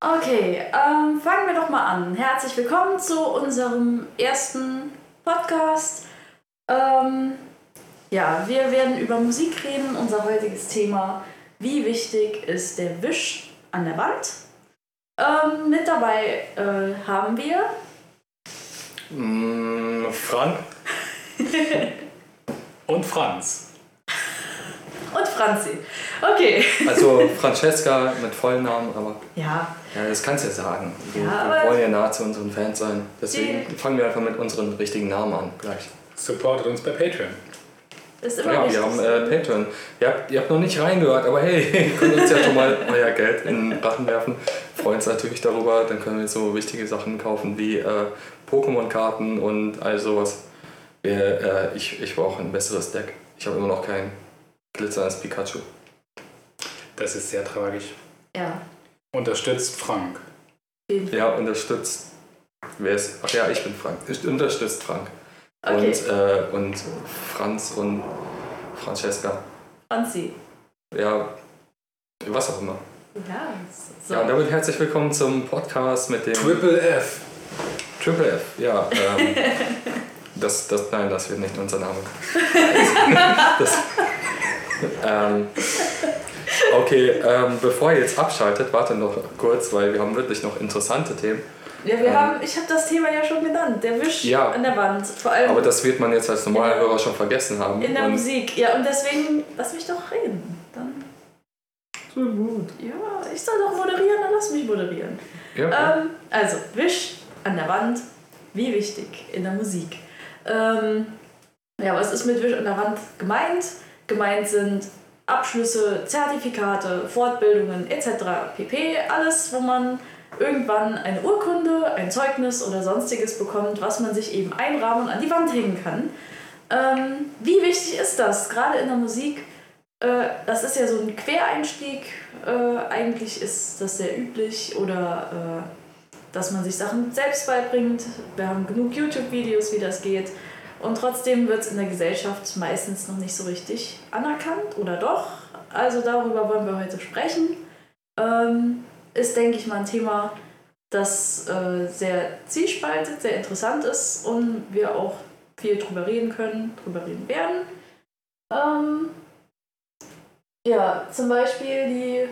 Okay, ähm, fangen wir doch mal an. Herzlich willkommen zu unserem ersten Podcast. Ähm, ja, wir werden über Musik reden. Unser heutiges Thema, wie wichtig ist der Wisch an der Wand? Ähm, mit dabei äh, haben wir Mm, Frank und Franz. und Franzi. Okay. Also Francesca mit vollen Namen, aber Ja, ja, das kannst du ja sagen. Wir, Ja, wir wollen ja nah zu unseren Fans sein. Deswegen Die- fangen wir einfach mit unseren richtigen Namen an gleich. Supportet uns bei Patreon. ist immer Ja, wir haben äh, Patreon. Ihr habt, ihr habt noch nicht reingehört, aber hey, ihr könnt uns ja schon mal euer Geld in den Rachen werfen. Freuen uns natürlich darüber. Dann können wir so wichtige Sachen kaufen wie äh, Pokémon-Karten und all sowas. Wir, äh, ich ich brauche ein besseres Deck. Ich habe immer noch kein glitzerndes Pikachu. Das ist sehr tragisch. ja. Unterstützt Frank. Ja, unterstützt. Wer ist? Ach ja, ich bin Frank. Ich unterstützt Frank. Okay, Und, äh, und Franz und Francesca. Franzi. Ja, was auch immer. Ja, so. Ja, und damit herzlich willkommen zum Podcast mit dem Triple F. Triple F. Ja, ähm, das, das, nein, das wird nicht unser Name. Das, ähm, okay, ähm, bevor ihr jetzt abschaltet, warte noch kurz, weil wir haben wirklich noch interessante Themen. Ja, wir Ähm, haben, ich habe das Thema ja schon genannt, der Wisch Ja. an der Wand. Vor allem Aber das wird man jetzt als normaler der- Hörer schon vergessen haben. in der Und- Musik. Ja, und deswegen lass mich doch reden. Dann, So gut. ja, ich soll doch moderieren, dann lass mich moderieren. Ja, okay. Ähm, also, Wisch an der Wand, wie wichtig in der Musik. Ähm, ja, was ist mit Wisch an der Wand gemeint? Gemeint sind Abschlüsse, Zertifikate, Fortbildungen etc. pp. Alles, wo man irgendwann eine Urkunde, ein Zeugnis oder sonstiges bekommt, was man sich eben einrahmen und an die Wand hängen kann. Ähm, wie wichtig ist das, gerade in der Musik? Äh, das ist ja so ein Quereinstieg. Äh, eigentlich ist das sehr üblich oder äh, dass man sich Sachen selbst beibringt. Wir haben genug YouTube-Videos, wie das geht. Und trotzdem wird es in der Gesellschaft meistens noch nicht so richtig anerkannt oder doch. Also darüber wollen wir heute sprechen. Ähm, ist, denke ich mal, ein Thema, das äh, sehr zielspaltet, sehr interessant ist und wir auch viel drüber reden können, drüber reden werden. Ähm, ja, zum Beispiel die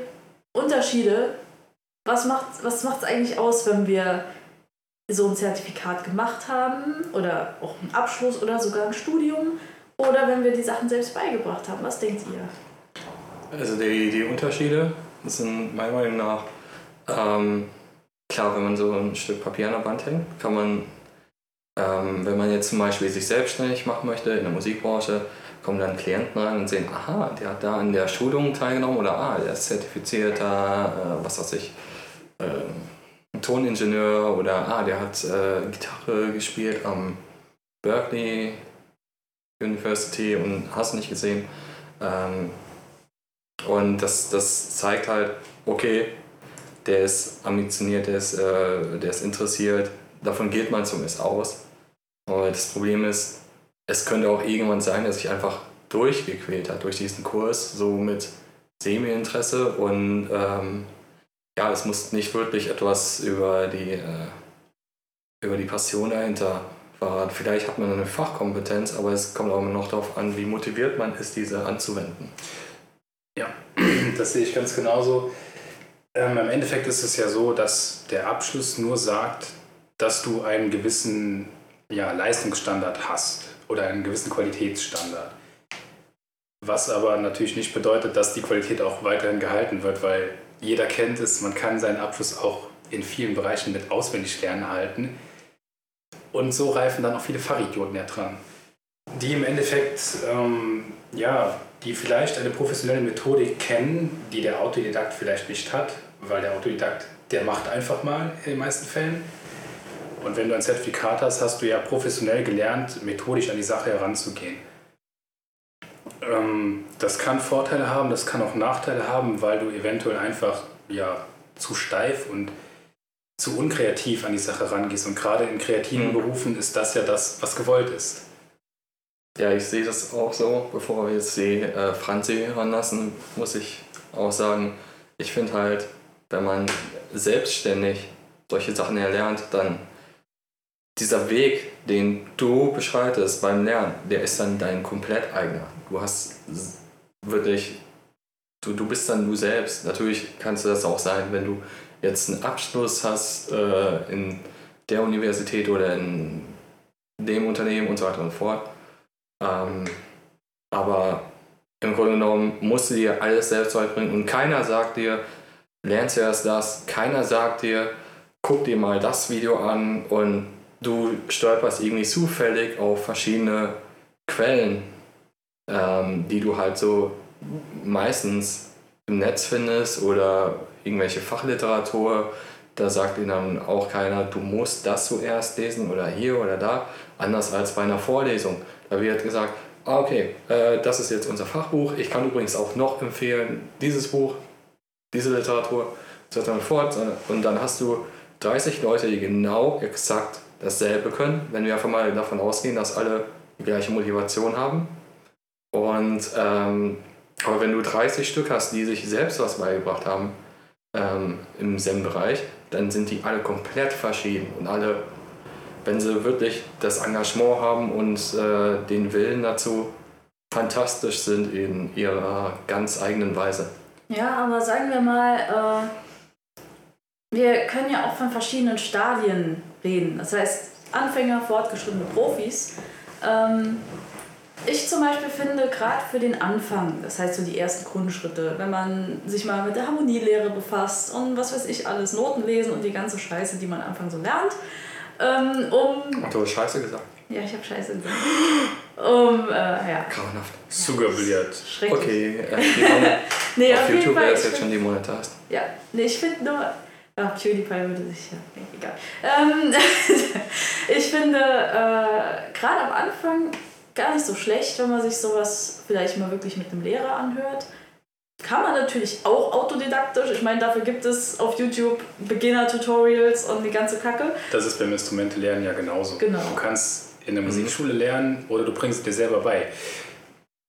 Unterschiede. Was macht es was macht's eigentlich aus, wenn wir so ein Zertifikat gemacht haben oder auch einen Abschluss oder sogar ein Studium oder wenn wir die Sachen selbst beigebracht haben? Was denkt ihr? Also die, die Unterschiede sind meiner Meinung nach, ähm, klar, wenn man so ein Stück Papier an der Wand hängt, kann man, ähm, wenn man jetzt zum Beispiel sich selbstständig machen möchte in der Musikbranche, kommen dann Klienten rein und sehen, aha, der hat da an der Schulung teilgenommen oder ah, der ist zertifizierter, äh, was weiß ich, ähm, Toningenieur oder ah, der hat äh, Gitarre gespielt am Berkeley University und hast nicht gesehen. Ähm, und das, das zeigt halt, okay, der ist ambitioniert, der ist, äh, der ist interessiert, davon geht man zumindest aus. Aber das Problem ist, es könnte auch irgendwann sein, dass sich einfach durchgequält hat durch diesen Kurs, so mit Semi-Interesse und ähm, ja, es muss nicht wirklich etwas über die, äh, über die Passion dahinter verraten. Vielleicht hat man eine Fachkompetenz, aber es kommt auch immer noch darauf an, wie motiviert man ist, diese anzuwenden. Das sehe ich ganz genauso. Ähm, Im Endeffekt ist es ja so, dass der Abschluss nur sagt, dass du einen gewissen ja, Leistungsstandard hast oder einen gewissen Qualitätsstandard. Was aber natürlich nicht bedeutet, dass die Qualität auch weiterhin gehalten wird, weil jeder kennt es, man kann seinen Abschluss auch in vielen Bereichen mit auswendig lernen halten. Und so reifen dann auch viele Fachidioten ja dran, die im Endeffekt, ähm, ja, die vielleicht eine professionelle Methodik kennen, die der Autodidakt vielleicht nicht hat, weil der Autodidakt, der macht einfach mal in den meisten Fällen. Und wenn du ein Zertifikat hast, hast du ja professionell gelernt, methodisch an die Sache heranzugehen. Ähm, das kann Vorteile haben, das kann auch Nachteile haben, weil du eventuell einfach ja, zu steif und zu unkreativ an die Sache rangehst. Und gerade in kreativen Mhm. Berufen ist das ja das, was gewollt ist. Ja, ich sehe das auch so. Bevor wir jetzt die äh, Franzi ranlassen, muss ich auch sagen, ich finde halt, wenn man selbstständig solche Sachen erlernt, dann dieser Weg, den du beschreitest beim Lernen, der ist dann dein komplett eigener. Du hast wirklich, du, du bist dann du selbst. Natürlich kannst du das auch sein, wenn du jetzt einen Abschluss hast äh, in der Universität oder in dem Unternehmen und so weiter und fort. Ähm, aber im Grunde genommen musst du dir alles selbst beibringen und keiner sagt dir, lernst erst das, keiner sagt dir, guck dir mal das Video an und du stolperst irgendwie zufällig auf verschiedene Quellen, ähm, die du halt so meistens im Netz findest oder irgendwelche Fachliteratur. Da sagt ihnen dann auch keiner, du musst das zuerst lesen oder hier oder da, anders als bei einer Vorlesung. Da wird gesagt, ah, okay, äh, das ist jetzt unser Fachbuch. Ich kann übrigens auch noch empfehlen, dieses Buch, diese Literatur, so dann fort. Und dann hast du 30 Leute, die genau exakt dasselbe können, wenn wir einfach mal davon ausgehen, dass alle die gleiche Motivation haben. Und ähm, aber wenn du 30 Stück hast, die sich selbst was beigebracht haben ähm, im Zen-Bereich, dann sind die alle komplett verschieden und alle, wenn sie wirklich das Engagement haben und äh, den Willen dazu, fantastisch sind in ihrer ganz eigenen Weise. Ja, aber sagen wir mal, äh, wir können ja auch von verschiedenen Stadien reden. Das heißt, Anfänger, fortgeschrittene Profis. Ähm, ich zum Beispiel finde, gerade für den Anfang, das heißt so die ersten Grundschritte, wenn man sich mal mit der Harmonielehre befasst und was weiß ich alles, Noten lesen und die ganze Scheiße, die man am Anfang so lernt, ähm, um... Ach, du hast Scheiße gesagt? Ja, ich habe Scheiße gesagt. Um, äh, ja. Grauenhaft. Sugarbilliard. Schrecklich. Okay, äh, nee, auf, auf YouTube wäre es jetzt schon demonetized. Ja, nee, ich finde nur. Ach, PewDiePie würde sich ja. Egal. Ähm, ich finde äh, gerade am Anfang gar nicht so schlecht, wenn man sich sowas vielleicht mal wirklich mit einem Lehrer anhört. Kann man natürlich auch autodidaktisch. Ich meine, dafür gibt es auf YouTube Beginner-Tutorials und die ganze Kacke. Das ist beim Instrumente lernen ja genauso. Genau. Du kannst in der Musikschule lernen oder du bringst es dir selber bei.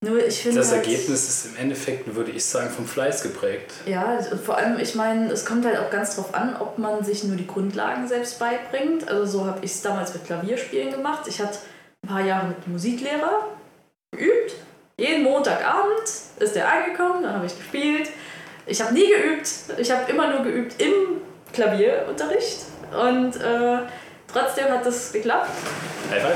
Nur ich finde. Das halt, Ergebnis ist im Endeffekt, würde ich sagen, vom Fleiß geprägt. Ja, und vor allem, ich meine, es kommt halt auch ganz drauf an, ob man sich nur die Grundlagen selbst beibringt. Also so habe ich es damals mit Klavierspielen gemacht. Ich hatte ein paar Jahre mit Musiklehrer geübt. Jeden Montagabend ist der angekommen, dann habe ich gespielt. Ich habe nie geübt. Ich habe immer nur geübt im Klavierunterricht. Und äh, trotzdem hat das geklappt. High five.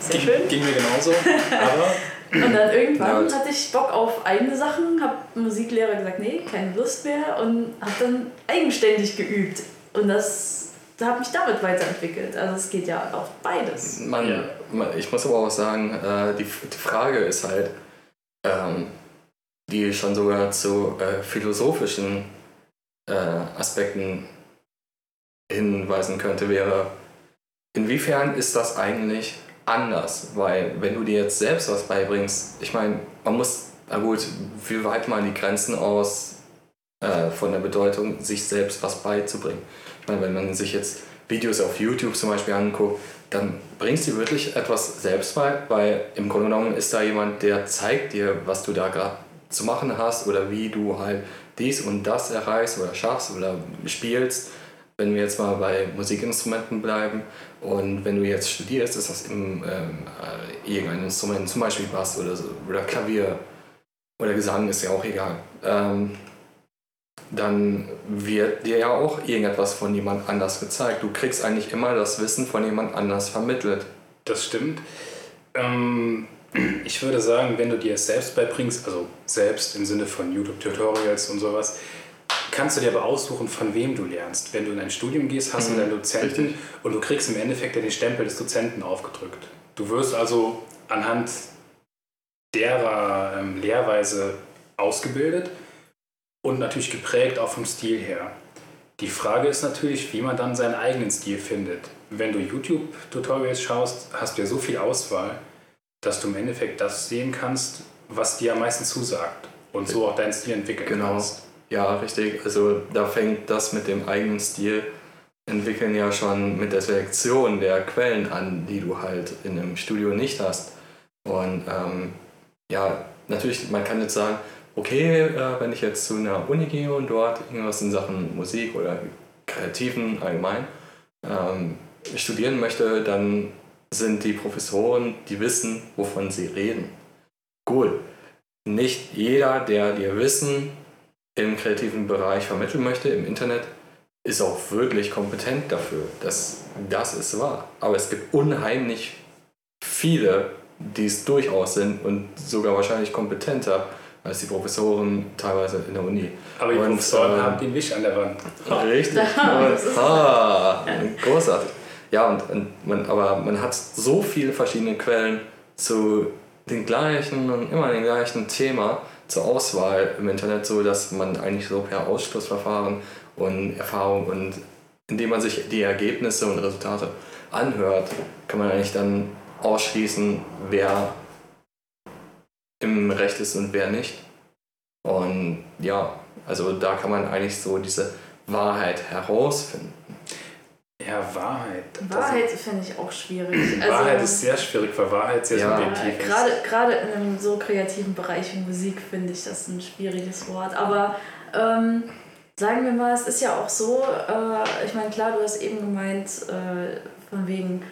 Sehr ging, schön. ging mir genauso. Aber Und dann irgendwann hatte ich Bock auf eigene Sachen, habe Musiklehrer gesagt, nee, keine Lust mehr und habe dann eigenständig geübt. Und das da habe mich damit weiterentwickelt. Also es geht ja auf beides. Man, Ja. Man, ich muss aber auch sagen, äh, die, die Frage ist halt, ähm, die schon sogar zu äh, philosophischen äh, Aspekten hinweisen könnte, wäre, inwiefern ist das eigentlich anders? Weil wenn du dir jetzt selbst was beibringst, ich meine, man muss, na gut, wie weit mal die Grenzen aus äh, von der Bedeutung, sich selbst was beizubringen. Ich meine, wenn man sich jetzt Videos auf YouTube zum Beispiel anguckt, dann bringst du wirklich etwas selbst bei, weil im Grunde genommen ist da jemand, der zeigt dir, was du da gerade zu machen hast oder wie du halt dies und das erreichst oder schaffst oder spielst. Wenn wir jetzt mal bei Musikinstrumenten bleiben und wenn du jetzt studierst, ist das im, ähm, äh, irgendein Instrument, zum Beispiel Bass oder so, oder Klavier oder Gesang, ist ja auch egal. Ähm, dann wird dir ja auch irgendetwas von jemand anders gezeigt. Du kriegst eigentlich immer das Wissen von jemand anders vermittelt. Das stimmt. Ähm, ich würde sagen, wenn du dir es selbst beibringst, also selbst im Sinne von YouTube-Tutorials und sowas, kannst du dir aber aussuchen, von wem du lernst. Wenn du in ein Studium gehst, hast Mhm, du deinen Dozenten richtig. und du kriegst im Endeffekt ja den Stempel des Dozenten aufgedrückt. Du wirst also anhand derer ähm, Lehrweise ausgebildet und natürlich geprägt auch vom Stil her. Die Frage ist natürlich, wie man dann seinen eigenen Stil findet. Wenn du YouTube-Tutorials schaust, hast du ja so viel Auswahl, dass du im Endeffekt das sehen kannst, was dir am meisten zusagt und so auch deinen Stil entwickeln Genau. kannst. Ja, richtig. Also da fängt das mit dem eigenen Stil entwickeln ja schon mit der Selektion der Quellen an, die du halt in einem Studio nicht hast. Und ähm, ja, natürlich, man kann jetzt sagen, okay, äh, wenn ich jetzt zu einer Uni gehe und dort irgendwas in Sachen Musik oder Kreativen allgemein ähm, studieren möchte, dann sind die Professoren, die wissen, wovon sie reden. Cool. Nicht jeder, der dir Wissen im kreativen Bereich vermitteln möchte, im Internet, ist auch wirklich kompetent dafür. Das, das ist wahr. Aber es gibt unheimlich viele, die es durchaus sind und sogar wahrscheinlich kompetenter als die Professoren teilweise in der Uni. Aber die und, Professoren ähm, haben den Wisch an der Wand. Richtig. Und, ah, großartig. Ja, und, und man, aber man hat so viele verschiedene Quellen zu den gleichen und immer dem gleichen Thema zur Auswahl im Internet, so dass man eigentlich so per Ausschlussverfahren und Erfahrung und indem man sich die Ergebnisse und Resultate anhört, kann man eigentlich dann ausschließen, wer im Recht ist und wer nicht. Und ja, also da kann man eigentlich so diese Wahrheit herausfinden. Ja, Wahrheit. Das- Wahrheit finde ich auch schwierig. Also, Wahrheit ist sehr schwierig, weil Wahrheit sehr Ja. subjektiv ist. Gerade, gerade in einem so kreativen Bereich wie Musik finde ich das ein schwieriges Wort. Aber ähm, sagen wir mal, es ist ja auch so, äh, ich meine, klar, du hast eben gemeint, äh, von wegen,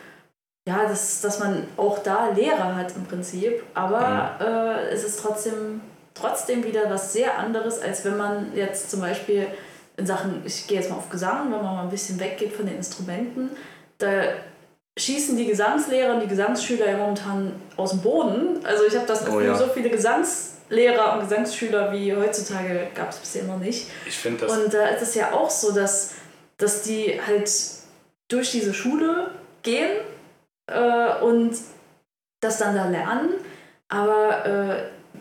ja, dass, dass man auch da Lehrer hat im Prinzip, aber äh, es ist trotzdem, trotzdem wieder was sehr anderes, als wenn man jetzt zum Beispiel in Sachen, ich gehe jetzt mal auf Gesang, wenn man mal ein bisschen weggeht von den Instrumenten, da schießen die Gesangslehrer und die Gesangsschüler ja momentan aus dem Boden. Also ich habe das Oh Gefühl, ja. so viele Gesangslehrer und Gesangsschüler wie heutzutage gab es bisher noch nicht. Ich finde das. Und da ist es ja auch so, dass, dass die halt durch diese Schule gehen äh, und das dann da lernen, aber äh,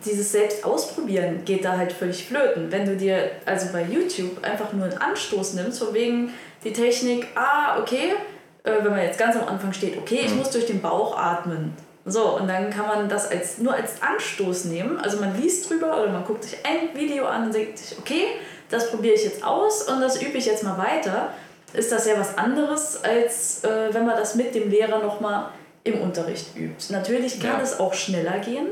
dieses selbst ausprobieren geht da halt völlig flöten. Wenn du dir also bei YouTube einfach nur einen Anstoß nimmst, von wegen die Technik, ah, okay, äh, wenn man jetzt ganz am Anfang steht, okay, ich Mhm. muss durch den Bauch atmen. So, und dann kann man das als, nur als Anstoß nehmen. Also man liest drüber oder man guckt sich ein Video an und denkt sich, okay, das probiere ich jetzt aus und das übe ich jetzt mal weiter. Ist das ja was anderes, als äh, wenn man das mit dem Lehrer nochmal im Unterricht übt. Natürlich kann Ja. es auch schneller gehen.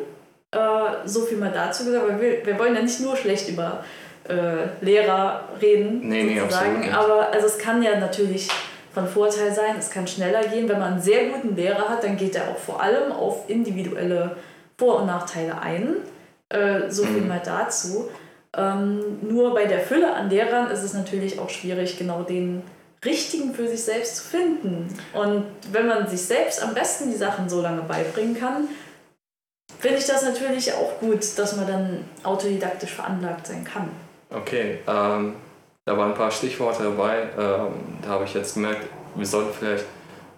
Äh, so viel mal dazu gesagt, weil wir, wir wollen ja nicht nur schlecht über äh, Lehrer reden, Nee, nee, absolut nicht. aber also es kann ja natürlich von Vorteil sein, es kann schneller gehen. Wenn man einen sehr guten Lehrer hat, dann geht er auch vor allem auf individuelle Vor- und Nachteile ein. Äh, so viel Mhm. mal dazu. Ähm, nur bei der Fülle an Lehrern ist es natürlich auch schwierig, genau den richtigen für sich selbst zu finden. Und wenn man sich selbst am besten die Sachen so lange beibringen kann, finde ich das natürlich auch gut, dass man dann autodidaktisch veranlagt sein kann. Okay, ähm, da waren ein paar Stichworte dabei. Ähm, da habe ich jetzt gemerkt, wir sollten vielleicht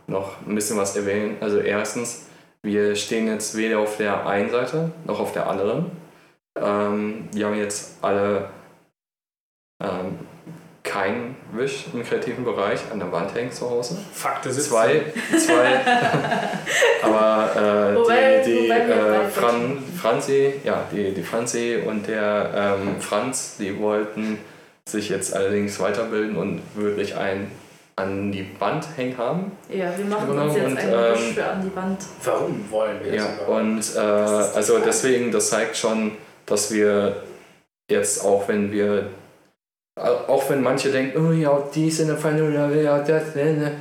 noch ein bisschen was erwähnen. Also erstens, wir stehen jetzt weder auf der einen Seite noch auf der anderen. Ähm, wir haben jetzt alle ähm, keinen Wisch im kreativen Bereich an der Wand hängen zu Hause. Fakte sitzen. Zwei, zwei. Aber äh, Wobei- die, die äh, Fran, Franzi, ja, die, die Franzi und der ähm, Franz, die wollten sich jetzt allerdings weiterbilden und wirklich einen an die Wand hängen haben. Ja, wir machen Genau, uns jetzt und, einen ähm, Wisch für an die Wand. Warum wollen wir das Ja, überhaupt? und äh, ist die also deswegen, das zeigt schon, dass wir jetzt auch wenn wir, auch wenn manche denken, oh ja, die sind eine oder ja, das, ne, ne.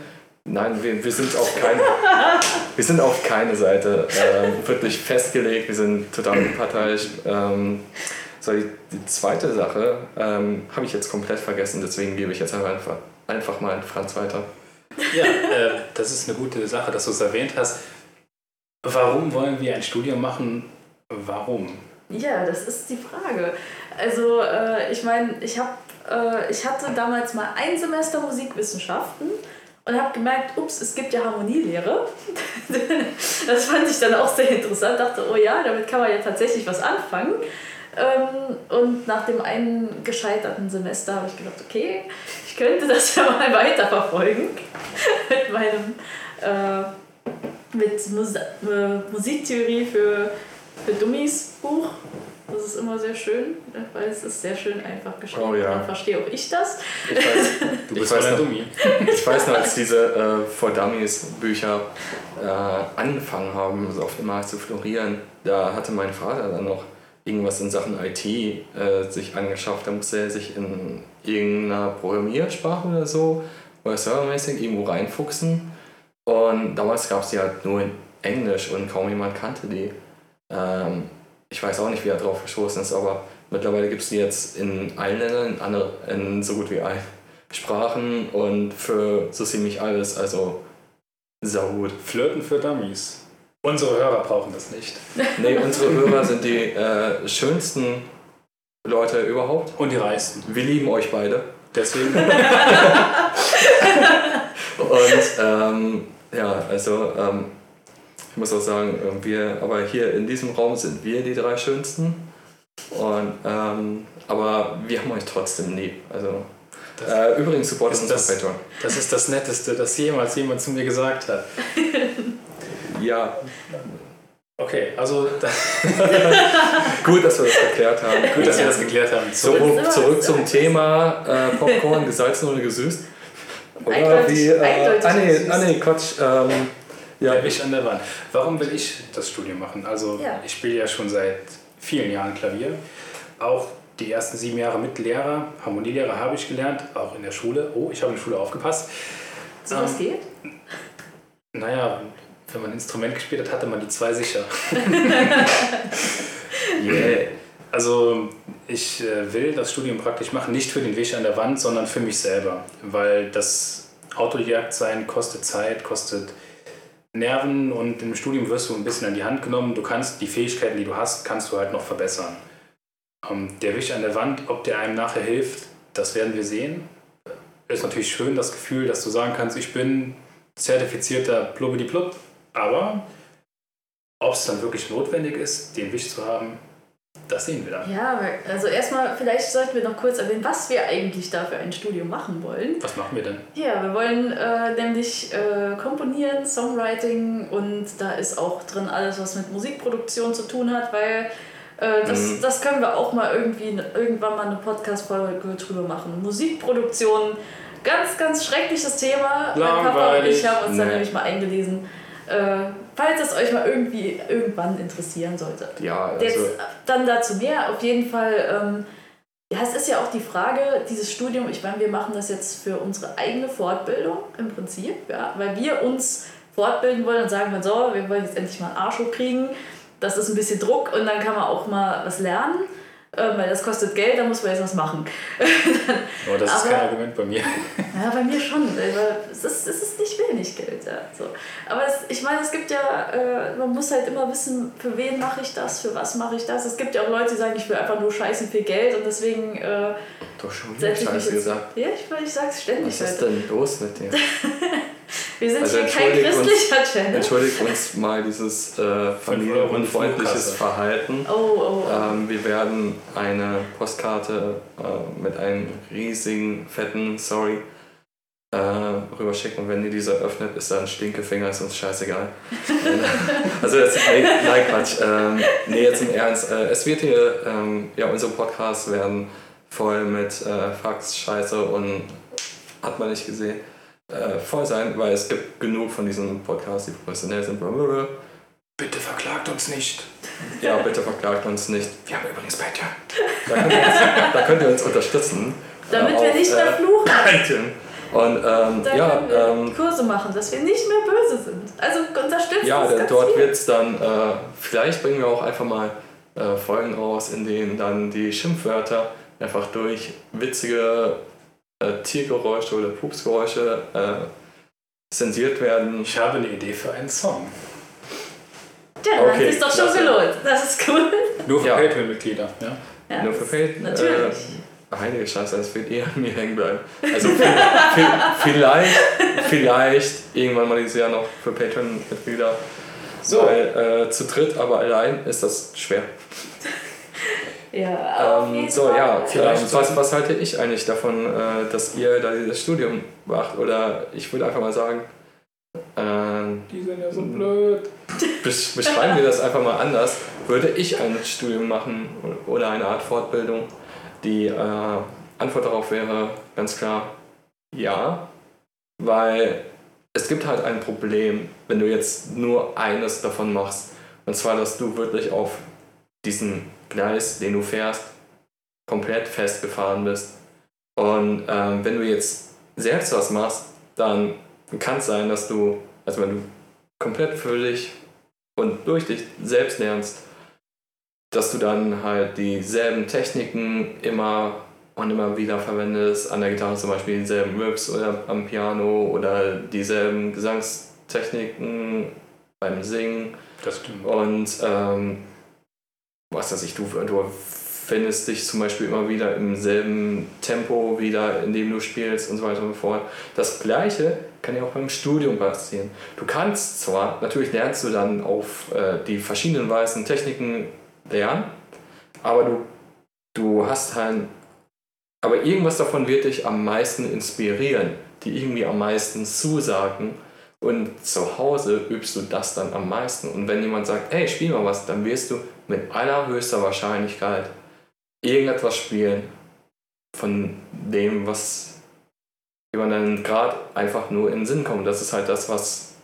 Nein, wir, wir sind auf keine, wir sind auf keine Seite ähm, wirklich festgelegt, wir sind total unparteiisch. Ähm, so, die, die zweite Sache ähm, habe ich jetzt komplett vergessen, deswegen gebe ich jetzt einfach, einfach mal an Franz weiter. Ja, äh, das ist eine gute Sache, dass du es erwähnt hast. Warum wollen wir ein Studium machen? Warum? Ja, das ist die Frage. Also, äh, ich meine, ich, hab, äh, ich hatte damals mal ein Semester Musikwissenschaften und habe gemerkt, ups, es gibt ja Harmonielehre. das fand ich dann auch sehr interessant. Dachte, oh ja, damit kann man ja tatsächlich was anfangen. Ähm, und nach dem einen gescheiterten Semester habe ich gedacht, okay, ich könnte das ja mal weiterverfolgen mit meinem äh, mit Mus äh, Musiktheorie für, für Dummies Buch. Das ist immer sehr schön, weil es ist sehr schön einfach geschrieben. Oh ja. Dann verstehe auch ich das. Ich weiß, Du Ich bist weiß voll. Dummi. Ich weiß noch, als diese äh, For Dummies Bücher äh, angefangen haben, so auf dem Markt zu florieren, da hatte mein Vater dann noch irgendwas in Sachen IT äh, sich angeschafft. Da musste er sich in irgendeiner Programmiersprache oder so oder servermäßig irgendwo reinfuchsen. Und damals gab es die halt nur in Englisch und kaum jemand kannte die. Ähm, ich weiß auch nicht, wie er drauf gestoßen ist, aber mittlerweile gibt es die jetzt in allen Ländern, in, andere, in so gut wie allen Sprachen und für so ziemlich alles. Also saugut. Flirten für Dummies. Unsere Hörer brauchen das nicht. Nee, unsere Hörer sind die äh, schönsten Leute überhaupt. Und die reichsten. Wir lieben euch beide. Deswegen. Und ähm, ja, also ähm, ich muss auch sagen, äh, wir, aber hier in diesem Raum sind wir die drei schönsten. Und, ähm, aber wir haben euch trotzdem lieb. Also äh, übrigens supportet Ist uns das- Patreon. Das ist das Netteste, das jemals jemand zu mir gesagt hat. Ja, Okay, also gut, dass wir das geklärt haben. gut, dass wir das geklärt haben. So, Zurück, zurück zum Thema äh, Popcorn, gesalzen oder gesüßt. Oder wie. Äh, ah, nee, ah, nee, Quatsch. Ähm, ja, der Wisch an der Wand. Warum will ich das Studium machen? Also Ja. ich spiele ja schon seit vielen Jahren Klavier. Auch die ersten sieben Jahre mit Lehrer, Harmonielehrer habe ich gelernt, auch in der Schule. Oh, ich habe in der Schule aufgepasst. So was Ähm, geht? Naja, wenn man ein Instrument gespielt hat, hatte man die zwei sicher. yeah. Also ich äh, will das Studium praktisch machen, nicht für den Wisch an der Wand, sondern für mich selber. Weil das Autojagd sein kostet Zeit, kostet Nerven und im Studium wirst du ein bisschen an die Hand genommen. Du kannst die Fähigkeiten, die du hast, kannst du halt noch verbessern. Ähm, der Wisch an der Wand, ob der einem nachher hilft, das werden wir sehen. Ist natürlich schön, das Gefühl, dass du sagen kannst, ich bin zertifizierter Plubbidi-Plupp, aber ob es dann wirklich notwendig ist, den Wisch zu haben, das sehen wir dann. Ja, also erstmal, vielleicht sollten wir noch kurz erwähnen, was wir eigentlich da für ein Studium machen wollen. Was machen wir denn? Ja, wir wollen äh, nämlich äh, komponieren, Songwriting und da ist auch drin alles, was mit Musikproduktion zu tun hat, weil äh, das, Mhm. das können wir auch mal irgendwie irgendwann mal eine Podcast-Folge drüber machen. Musikproduktion, ganz, ganz schreckliches Thema. Mein Papa und Langweilig. ich haben uns da Nee. nämlich mal eingelesen. Äh, falls es euch mal irgendwie irgendwann interessieren sollte. Ja, Jetzt also. dann dazu mehr. Auf jeden Fall, ähm, ja, es ist ja auch die Frage, dieses Studium, ich meine, wir machen das jetzt für unsere eigene Fortbildung im Prinzip, ja, weil wir uns fortbilden wollen und sagen wollen, so, wir wollen jetzt endlich mal einen Arsch hochkriegen. Das ist ein bisschen Druck und dann kann man auch mal was lernen, äh, weil das kostet Geld, da muss man jetzt was machen. Oh, das ist Aber- kein Argument bei mir. Ja, bei mir schon, es ist, es ist nicht wenig Geld. Ja, so. Aber es, ich meine, es gibt ja, äh, man muss halt immer wissen, für wen mache ich das, für was mache ich das. Es gibt ja auch Leute, die sagen, ich will einfach nur scheiße viel Geld und deswegen äh, Doch schon ich mich gesagt. Ja, ich, ich sag's ständig Was ist heute. denn los mit dir? Wir sind Also hier kein entschuldigt uns- christlicher Channel. Entschuldigt uns mal dieses äh, familienunfreundliches. Verhalten. Oh, oh, oh. Ähm, wir werden eine Postkarte äh, mit einem riesigen, fetten Sorry äh, rüberschicken. Und wenn ihr diese öffnet, ist da ein Stinkefinger, ist uns scheißegal. also, jetzt, nee, nein, Quatsch. Ähm, nee, jetzt im Ernst. Äh, es wird hier, ähm, ja, unsere Podcasts werden voll mit äh, Fax, Scheiße und hat man nicht gesehen. Äh, voll sein, weil es gibt genug von diesen Podcasts, die professionell sind. Blablabla. Bitte verklagt uns nicht. Ja, bitte verklagt uns nicht. Wir haben übrigens Patreon. Da könnt ihr uns, da könnt ihr uns unterstützen. Damit äh, wir nicht mehr äh, fluchen. Patreon. Und ähm, Da ja, ähm, Kurse machen, dass wir nicht mehr böse sind. Also unterstützt ja, uns dort wird es dann, äh, vielleicht bringen wir auch einfach mal äh, Folgen raus, in denen dann die Schimpfwörter einfach durch witzige äh, Tiergeräusche oder Pupsgeräusche äh, zensiert werden. Ich habe eine Idee für einen Song. Ja, dann hat Okay, sich doch schon gelohnt. Das ist cool. Nur für Ja. Patreon-Mitglieder. Ja? Ja, Nur für Patreon. Natürlich. Äh, heilige Scheiße, das wird eher an mir hängen bleiben. Also vi- vi- vielleicht, vielleicht irgendwann mal dieses Jahr noch für Patreon-Mitglieder. So. Weil äh, zu dritt, aber allein ist das schwer. Ja, Ähm, so, Fall. ja, Vielleicht ähm, was, was halte ich eigentlich davon, äh, dass ihr da dieses Studium macht? Oder ich würde einfach mal sagen, ähm, Die sind ja so blöd. besch beschreiben wir das einfach mal anders. Würde ich ein Studium machen oder eine Art Fortbildung? Die äh, Antwort darauf wäre ganz klar ja, weil es gibt halt ein Problem, wenn du jetzt nur eines davon machst. Und zwar, dass du wirklich auf diesen Gleis, den du fährst, komplett festgefahren bist. Und ähm, wenn du jetzt selbst was machst, dann kann es sein, dass du, also wenn du komplett völlig und durch dich selbst lernst, dass du dann halt dieselben Techniken immer und immer wieder verwendest, an der Gitarre zum Beispiel dieselben Riffs oder am Piano oder dieselben Gesangstechniken beim Singen. Das stimmt. Und ähm, was weiß ich, du, du findest dich zum Beispiel immer wieder im selben Tempo wieder, in dem du spielst und so weiter und so fort. Das gleiche kann ja auch beim Studium passieren. Du kannst zwar, natürlich lernst du dann auf äh, die verschiedenen weißen Techniken lernen, aber du, du hast halt, aber irgendwas davon wird dich am meisten inspirieren, die irgendwie am meisten zusagen. Und zu Hause übst du das dann am meisten. Und wenn jemand sagt, hey, spiel mal was, dann wirst du mit allerhöchster Wahrscheinlichkeit irgendetwas spielen von dem, was man dann gerade einfach nur in den Sinn kommt. Das ist halt das, was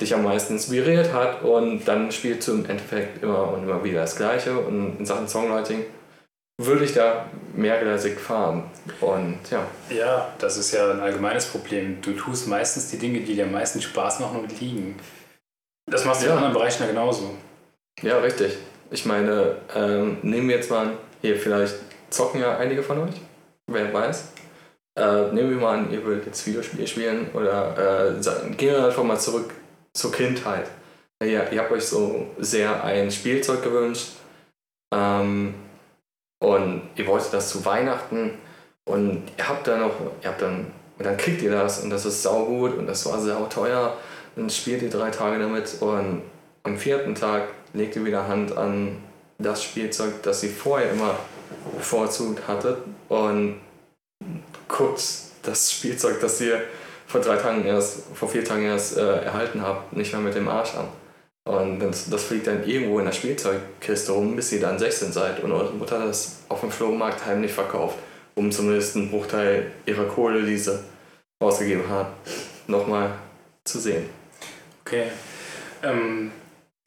dich am meisten inspiriert hat und dann spielst du im Endeffekt immer und immer wieder das Gleiche und in Sachen Songwriting würde ich da mehrgleisig fahren und ja. Ja, das ist ja ein allgemeines Problem. Du tust meistens die Dinge, die dir am meisten Spaß machen und liegen. Das machst du ja. in anderen Bereichen ja genauso. Ja, richtig. Ich meine, ähm, nehmen wir jetzt mal hier vielleicht zocken ja einige von euch, wer weiß. Äh, nehmen wir mal an, ihr würdet jetzt Videospiele spielen oder äh, gehen wir einfach mal zurück zur Kindheit. Ja, ihr habt euch so sehr ein Spielzeug gewünscht ähm, und ihr wolltet das zu Weihnachten und ihr habt dann noch, ihr habt dann, und dann kriegt ihr das und das ist saugut und das war sau teuer. Dann spielt ihr drei Tage damit und am vierten Tag legt ihr wieder Hand an das Spielzeug, das sie vorher immer bevorzugt hatte und guckt das Spielzeug, das ihr vor drei Tagen erst, vor vier Tagen erst äh, erhalten habt, nicht mehr mit dem Arsch an. Und das, das, fliegt dann irgendwo in der Spielzeugkiste rum, bis ihr dann 16 seid und eure Mutter das auf dem Flohmarkt heimlich verkauft, um zumindest einen Bruchteil ihrer Kohle, die sie ausgegeben hat, nochmal zu sehen. Okay. Ähm,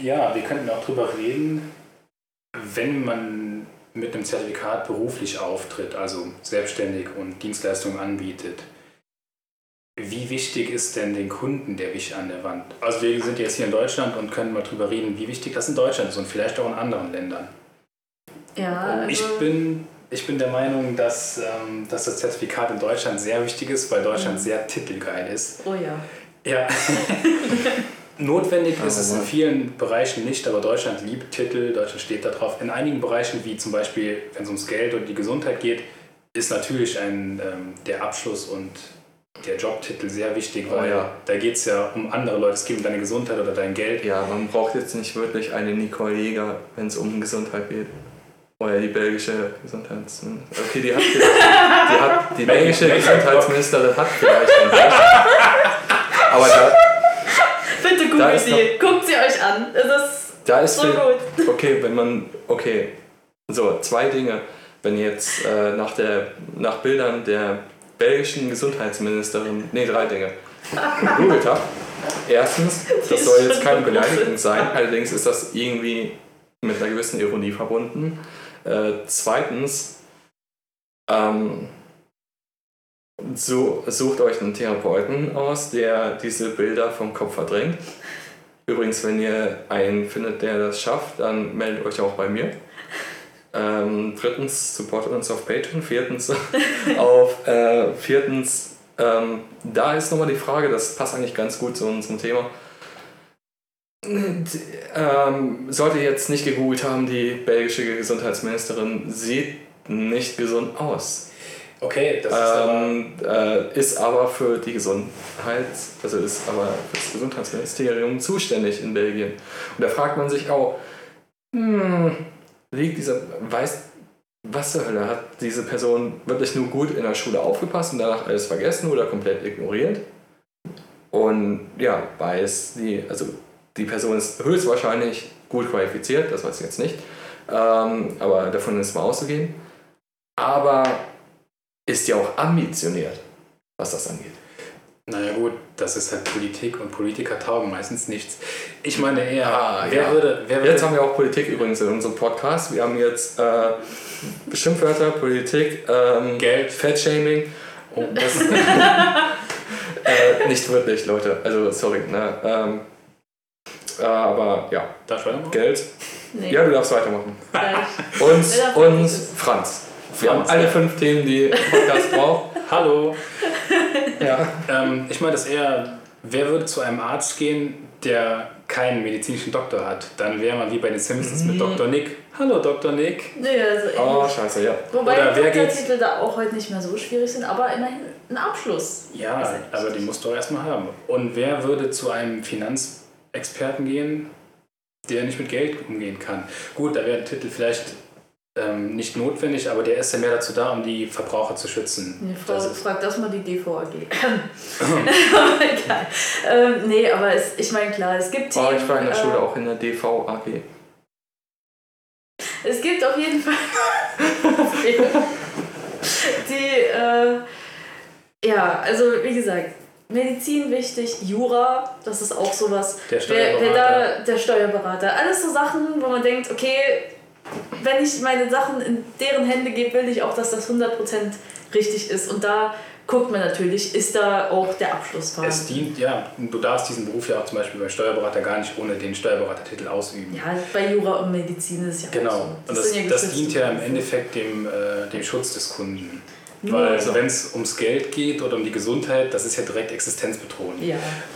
ja, wir könnten auch drüber reden, wenn man mit einem Zertifikat beruflich auftritt, also selbstständig und Dienstleistungen anbietet, wie wichtig ist denn den Kunden der Wisch an der Wand? Also wir sind jetzt hier in Deutschland und können mal drüber reden, wie wichtig das in Deutschland ist und vielleicht auch in anderen Ländern. Ja, also ich, bin, ich bin der Meinung, dass, ähm, dass das Zertifikat in Deutschland sehr wichtig ist, weil Deutschland mhm. sehr titelgeil ist. Oh ja. Ja. Notwendig ist es in vielen Bereichen nicht, aber Deutschland liebt Titel, Deutschland steht da drauf. In einigen Bereichen, wie zum Beispiel, wenn es ums Geld und die Gesundheit geht, ist natürlich ein, ähm, der Abschluss und der Jobtitel sehr wichtig, weil oh ja. da geht es ja um andere Leute, es geht um deine Gesundheit oder dein Geld. Ja, man braucht jetzt nicht wirklich eine Nicole Jäger, wenn es um Gesundheit geht. Oder die belgische Gesundheitsministerin. Okay, die hat, die, die, hat, die belgische Gesundheitsministerin hat vielleicht einen Recht. Aber da, googelt sie, guckt sie euch an. Es ist, da ist so gut. Okay, wenn man, okay, so, zwei Dinge. Wenn jetzt äh, nach, der, nach Bildern der belgischen Gesundheitsministerin, nee, drei Dinge, gegoogelt habe. Erstens, das soll jetzt keine Beleidigung sein, allerdings ist das irgendwie mit einer gewissen Ironie verbunden. Äh, zweitens, ähm, so, sucht euch einen Therapeuten aus, der diese Bilder vom Kopf verdrängt. Übrigens, wenn ihr einen findet, der das schafft, dann meldet euch auch bei mir. Ähm, drittens, supportet uns auf Patreon. Viertens, auf, äh, viertens ähm, da ist nochmal die Frage, das passt eigentlich ganz gut zu unserem Thema. Ähm, sollte jetzt nicht gegoogelt haben, die belgische Gesundheitsministerin sieht nicht gesund aus. Okay, das ist, ähm, äh, ist aber für die Gesundheit, also ist aber für das Gesundheitsministerium zuständig in Belgien. Und da fragt man sich auch, hm, liegt dieser, weiß, was zur Hölle, hat diese Person wirklich nur gut in der Schule aufgepasst und danach alles vergessen oder komplett ignoriert? Und ja, weiß die, also die Person ist höchstwahrscheinlich gut qualifiziert, das weiß ich jetzt nicht, ähm, aber davon ist mal auszugehen. Aber ist ja auch ambitioniert, was das angeht. Naja gut, das ist halt Politik und Politiker taugen meistens nichts. Ich meine eher, Ah, wer, ja. würde, wer würde... Jetzt haben wir auch Politik übrigens in unserem Podcast. Wir haben jetzt äh, Beschimpfwörter, Politik, ähm, Geld. Fettshaming. Oh, Das, äh, nicht wirklich, Leute. Also, sorry. Ne? Ähm, äh, aber ja, darf ich weitermachen? Geld. Nee, Ja, du darfst weitermachen. uns nächstes? Franz. Wir haben alle ja. fünf Themen, die Podcast braucht. Hallo. Ja. Ähm, ich meine das eher, wer würde zu einem Arzt gehen, der keinen medizinischen Doktor hat? Dann wäre man wie bei den Simpsons mit Dr. Nick. Hallo Dr. Nick. Nee, also Oh, scheiße, ja. Wobei oder wer geht's- Doktortitel da auch heute nicht mehr so schwierig sind, aber immerhin ein Abschluss. Ja, ja aber die musst du auch erstmal haben. Und wer würde zu einem Finanzexperten gehen, der nicht mit Geld umgehen kann? Gut, da wäre der Titel vielleicht ähm, nicht notwendig, aber der ist ja mehr dazu da, um die Verbraucher zu schützen. Nee, frag, Das frag das mal die DVAG. aber egal. Ähm, nee, aber es, ich meine, klar, es gibt Oh, Themen, ich war in der äh, Schule auch in der DVAG. Es gibt auf jeden Fall die, äh, ja, also wie gesagt, Medizin wichtig, Jura, das ist auch sowas. Der Wer, wer Steuerberater. da, der Steuerberater. Alles so Sachen, wo man denkt, okay, wenn ich meine Sachen in deren Hände gebe, will ich auch, dass das 100% richtig ist. Und da guckt man natürlich, ist da auch der Abschluss Es vorhanden. dient, ja, du darfst diesen Beruf ja auch zum Beispiel beim Steuerberater gar nicht ohne den Steuerberatertitel ausüben. Ja, bei Jura und Medizin ist es ja auch Genau. so. Und das, sind das geschützte dient ja im. Endeffekt dem, äh, dem Schutz des Kunden. Weil so. wenn es ums Geld geht oder um die Gesundheit, das ist ja direkt existenzbedrohend. Ja,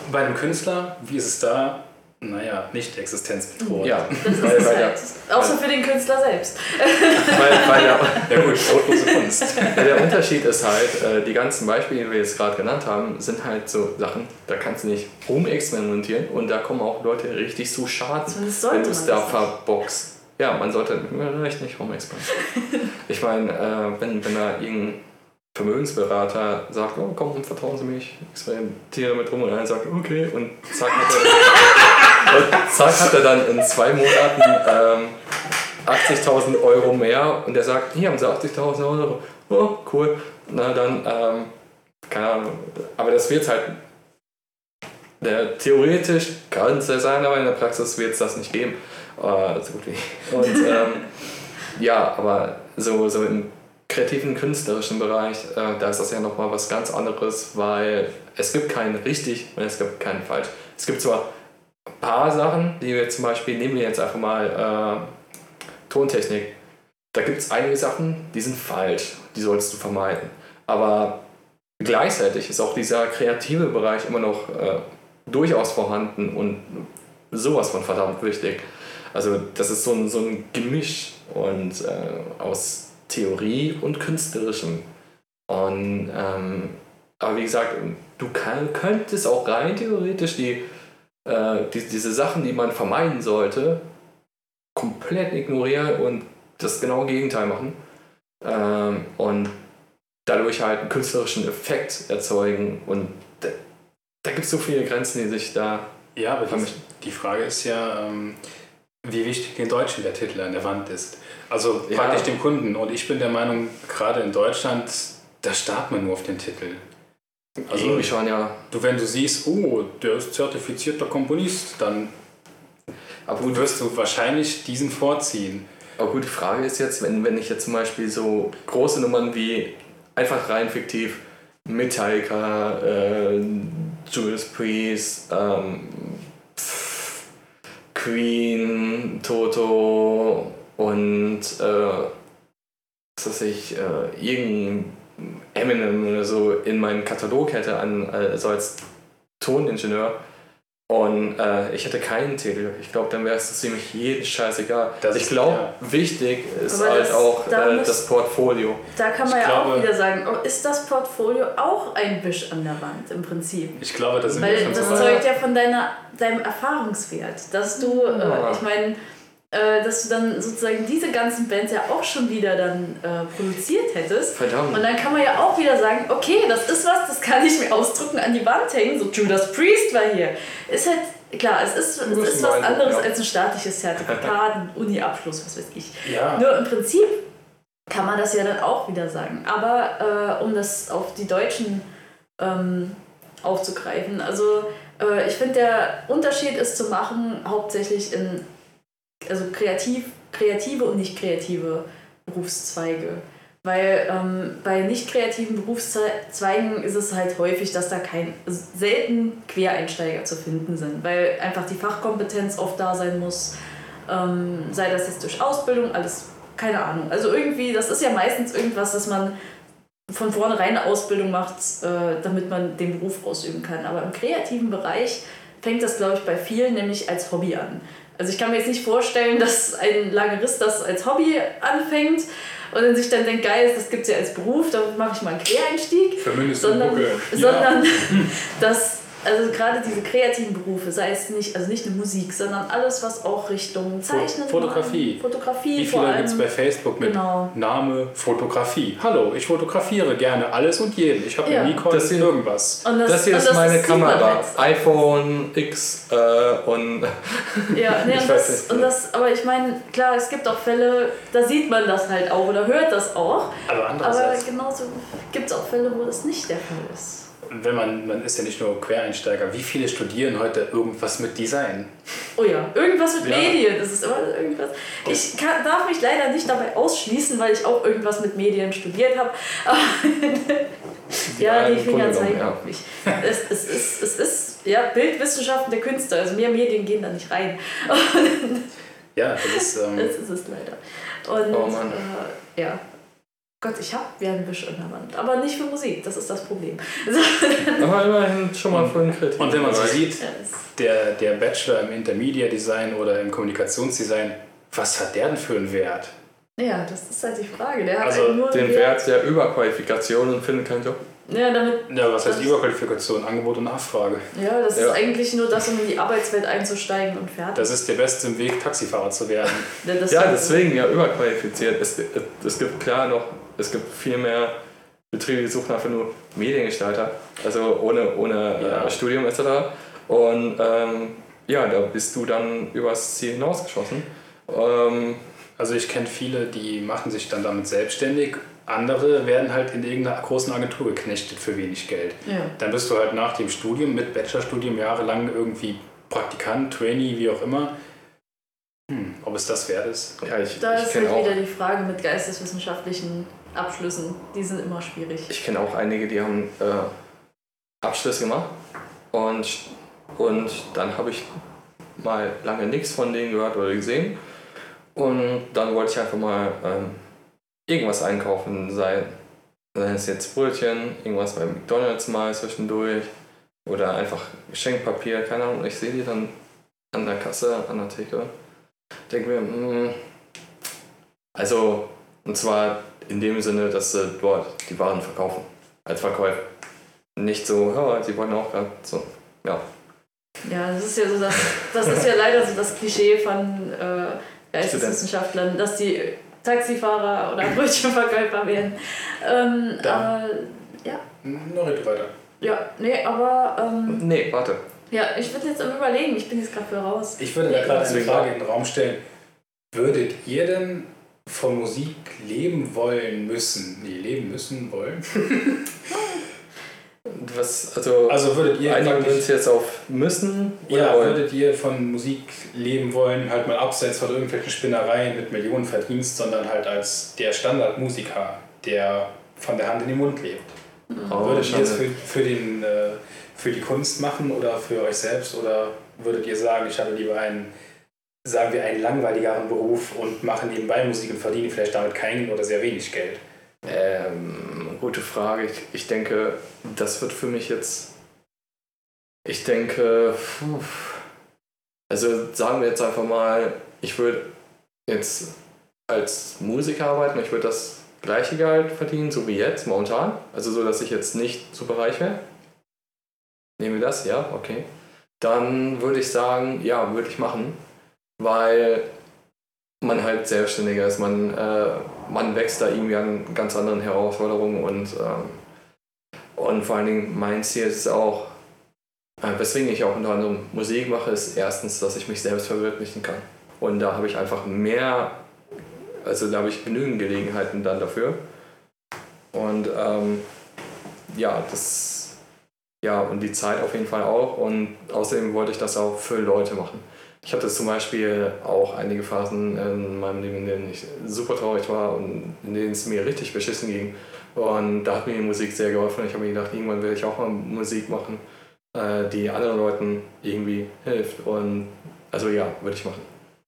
Bei einem Künstler, wie ist es da? Naja, nicht existenzbedrohend. Ja, das ist weil, weil, halt. Außer für den Künstler selbst. weil, weil, der, Ja gut, brotlose Kunst. Ja, der Unterschied ist halt, äh, die ganzen Beispiele, die wir jetzt gerade genannt haben, sind halt so Sachen, da kannst du nicht rumexperimentieren und da kommen auch Leute richtig zu Schaden, wenn du es da verboxt. Ja, man sollte vielleicht nicht rumexperimentieren. ich meine, äh, wenn, wenn da irgendein Vermögensberater sagt, oh komm, vertrauen Sie mich, experimentiere mit rum und einer sagt, okay, und zack und zack hat er dann in zwei Monaten ähm, 80.000 Euro mehr und der sagt, hier haben Sie 80.000 Euro. Oh, cool. Na dann, ähm, keine Ahnung. Aber das wird halt, der, theoretisch kann es ja sein, aber in der Praxis wird es das nicht geben. Äh, so gut wie. Und ähm, ja, aber so, so im kreativen, künstlerischen Bereich, äh, da ist das ja nochmal was ganz anderes, weil es gibt kein richtig und es gibt kein falsch. Es gibt zwar paar Sachen, die wir zum Beispiel, nehmen wir jetzt einfach mal äh, Tontechnik. Da gibt es einige Sachen, die sind falsch, die solltest du vermeiden. Aber gleichzeitig ist auch dieser kreative Bereich immer noch äh, durchaus vorhanden und sowas von verdammt wichtig. Also das ist so ein, so ein Gemisch und äh, aus Theorie und künstlerischem. Und ähm, aber wie gesagt, du kann, könntest auch rein theoretisch die, äh, die, diese Sachen, die man vermeiden sollte, komplett ignorieren und das genaue Gegenteil machen. Ähm, und dadurch halt einen künstlerischen Effekt erzeugen. Und da, da gibt es so viele Grenzen, die sich da Ja, aber die, die Frage ist ja, ähm, wie wichtig den Deutschen der Titel an der Wand ist. Also Ja. praktisch dem Kunden. Und ich bin der Meinung, gerade in Deutschland, da starrt man nur auf den Titel. Also irgendwie schon, ja. du, wenn du siehst, oh, der ist zertifizierter Komponist, dann Aber gut, wirst du wahrscheinlich diesen vorziehen. Aber gut, die Frage ist jetzt, wenn, wenn ich jetzt zum Beispiel so große Nummern wie einfach rein fiktiv Metallica, äh, Judas Priest, ähm, pff, Queen, Toto und äh, was weiß ich, äh, irgendein Eminem oder so in meinen Katalog hätte, an, also als Toningenieur. Und äh, ich hätte keinen Titel. Ich glaube, dann wäre es ziemlich jeden scheißegal. Das ich ist- glaube, ja. wichtig ist Aber halt das- auch da äh, muss- das Portfolio. Da kann man Ich ja auch glaube- wieder sagen, oh, ist das Portfolio auch ein Wisch an der Wand im Prinzip? Ich glaube, da sind wir Weil das zeugt ja von deiner, deinem Erfahrungswert, dass du, Ja. äh, ich meine, äh, dass du dann sozusagen diese ganzen Bands ja auch schon wieder dann äh, produziert hättest. Verdammt. Und dann kann man ja auch wieder sagen, okay, das ist was, das kann ich mir ausdrucken, an die Wand hängen. So Judas Priest war hier. Ist halt, klar, es ist, es ist was anderes ja. als ein staatliches Zertifikat, ein Uni-Abschluss, was weiß ich. Ja, Nur im Prinzip kann man das ja dann auch wieder sagen. Aber äh, um das auf die deutschen ähm, aufzugreifen. Also äh, ich finde, der Unterschied ist zu machen hauptsächlich in also kreativ, kreative und nicht kreative Berufszweige. Weil ähm, bei nicht kreativen Berufszweigen ist es halt häufig, dass da kein selten Quereinsteiger zu finden sind, weil einfach die Fachkompetenz oft da sein muss. Ähm, sei das jetzt durch Ausbildung, alles, keine Ahnung. Also irgendwie, das ist ja meistens irgendwas, dass man von vornherein eine Ausbildung macht, äh, damit man den Beruf ausüben kann. Aber im kreativen Bereich fängt das, glaube ich, bei vielen nämlich als Hobby an. Also ich kann mir jetzt nicht vorstellen, dass ein Lagerist das als Hobby anfängt und dann sich dann denkt, geil, das gibt es ja als Beruf, da mache ich mal einen Quereinstieg. sondern, sondern dass also gerade diese kreativen Berufe, sei es nicht, also nicht nur Musik, sondern alles, was auch Richtung Zeichnen, Fotografie. Fotografie. Wie viele gibt es bei Facebook mit genau. Name Fotografie? Hallo, ich fotografiere gerne alles und jeden. Ich habe ja. Nikon das hier, irgendwas. Und das, das hier ist das meine Kamera. iPhone X äh, und. Ja, nee, und, das, und das, aber ich meine, klar, es gibt auch Fälle, da sieht man das halt auch oder hört das auch. Aber, aber genauso gibt es auch Fälle, wo das nicht der Fall ist wenn man, man ist ja nicht nur Quereinsteiger, wie viele studieren heute irgendwas mit Design? Oh ja, irgendwas mit ja. Medien, das ist immer irgendwas. Ich kann, darf mich leider nicht dabei ausschließen, weil ich auch irgendwas mit Medien studiert habe. ja, die Finger zeigen ja. auf mich. Es, es, ist, es ist ja, Bildwissenschaften der Künste, also mehr Medien gehen da nicht rein. ja, das ist, ähm, das ist es leider. Und, oh Mann. Äh, ja, Gott, ich habe Wisch in der Wand, aber nicht für Musik, das ist das Problem. aber immerhin schon mal für einen Kritik. Und wenn man so sieht, der, der Bachelor im Intermedia Design oder im Kommunikationsdesign, was hat der denn für einen Wert? Ja, das ist halt die Frage. Der hat also halt nur den Wert der Überqualifikation und findet keinen Job. Ja, damit, ja, was heißt Überqualifikation? Angebot und Nachfrage. Ja, das ja. ist eigentlich nur das, um in die Arbeitswelt einzusteigen und fertig. Das ist der beste Weg, Taxifahrer zu werden. ja, ja deswegen ja überqualifiziert. Es, es gibt klar noch es gibt viel mehr Betriebe, die suchen einfach nur Mediengestalter, also ohne, ohne ja. äh, Studium etc. Und ähm, ja, da bist du dann übers Ziel hinausgeschossen. Ähm, also ich kenne viele, die machen sich dann damit selbstständig. Andere werden halt in irgendeiner großen Agentur geknechtet für wenig Geld. Ja. Dann bist du halt nach dem Studium mit Bachelorstudium jahrelang irgendwie Praktikant, Trainee, wie auch immer. Hm, ob es das wert ist? Ja, ich, da ich ist halt wieder die Frage mit geisteswissenschaftlichen Abschlüssen. Die sind immer schwierig. Ich kenne auch einige, die haben äh, Abschluss gemacht und, und dann habe ich mal lange nichts von denen gehört oder gesehen. Und dann wollte ich einfach mal ähm, irgendwas einkaufen, sei, sei es jetzt Brötchen, irgendwas bei McDonalds mal zwischendurch oder einfach Geschenkpapier, keine Ahnung. Ich sehe die dann an der Kasse, an der Theke. Denke mir, mh, hm, also, und zwar in dem Sinne, dass sie dort die Waren verkaufen. Als Verkäufer. Nicht so, ja, sie wollen auch gerade so, ja. Ja, das ist ja so das, das ist ja leider so das Klischee von äh, Geisteswissenschaftlern, dass die Taxifahrer oder Brötchenverkäufer werden. Ähm, aber, ja. Noch nicht weiter. Ja, nee, aber. Ähm, nee, warte. Ja, ich würde jetzt Überlegen, ich bin jetzt gerade für raus. Ich würde da gerade eine Frage in den Raum stellen. Würdet ihr denn von Musik leben wollen müssen. Nee, leben müssen wollen. Was, also, also würdet ihr einigen uns jetzt auf müssen? Ja, wollen? würdet ihr von Musik leben wollen, halt mal abseits von irgendwelchen Spinnereien mit Millionen Verdienst, sondern halt als der Standardmusiker, der von der Hand in den Mund lebt? Oh, würdet ihr es für, für, den, äh, für die Kunst machen oder für euch selbst oder würdet ihr sagen, ich habe lieber einen sagen wir, einen langweiligeren Beruf und mache nebenbei Musik und verdiene vielleicht damit kein oder sehr wenig Geld? Ähm, gute Frage. Ich, ich denke, das wird für mich jetzt. Ich denke, puh, also sagen wir jetzt einfach mal, ich würde jetzt als Musiker arbeiten, ich würde das gleiche Gehalt verdienen, so wie jetzt, momentan. Also so, dass ich jetzt nicht super reich wäre. Nehmen wir das, ja, okay. Dann würde ich sagen, ja, würde ich machen weil man halt selbstständiger ist. Man, äh, man wächst da irgendwie an ganz anderen Herausforderungen und, ähm, und vor allen Dingen mein Ziel ist auch, äh, weswegen ich auch unter anderem Musik mache, ist erstens, dass ich mich selbst verwirklichen kann. Und da habe ich einfach mehr, also da habe ich genügend Gelegenheiten dann dafür. Und ähm, ja, das ja, und die Zeit auf jeden Fall auch. Und außerdem wollte ich das auch für Leute machen. Ich hatte zum Beispiel auch einige Phasen in meinem Leben, in denen ich super traurig war und in denen es mir richtig beschissen ging. Und da hat mir die Musik sehr geholfen. Ich habe mir gedacht, irgendwann will ich auch mal Musik machen, äh, die anderen Leuten irgendwie hilft. Und also ja, würde ich machen.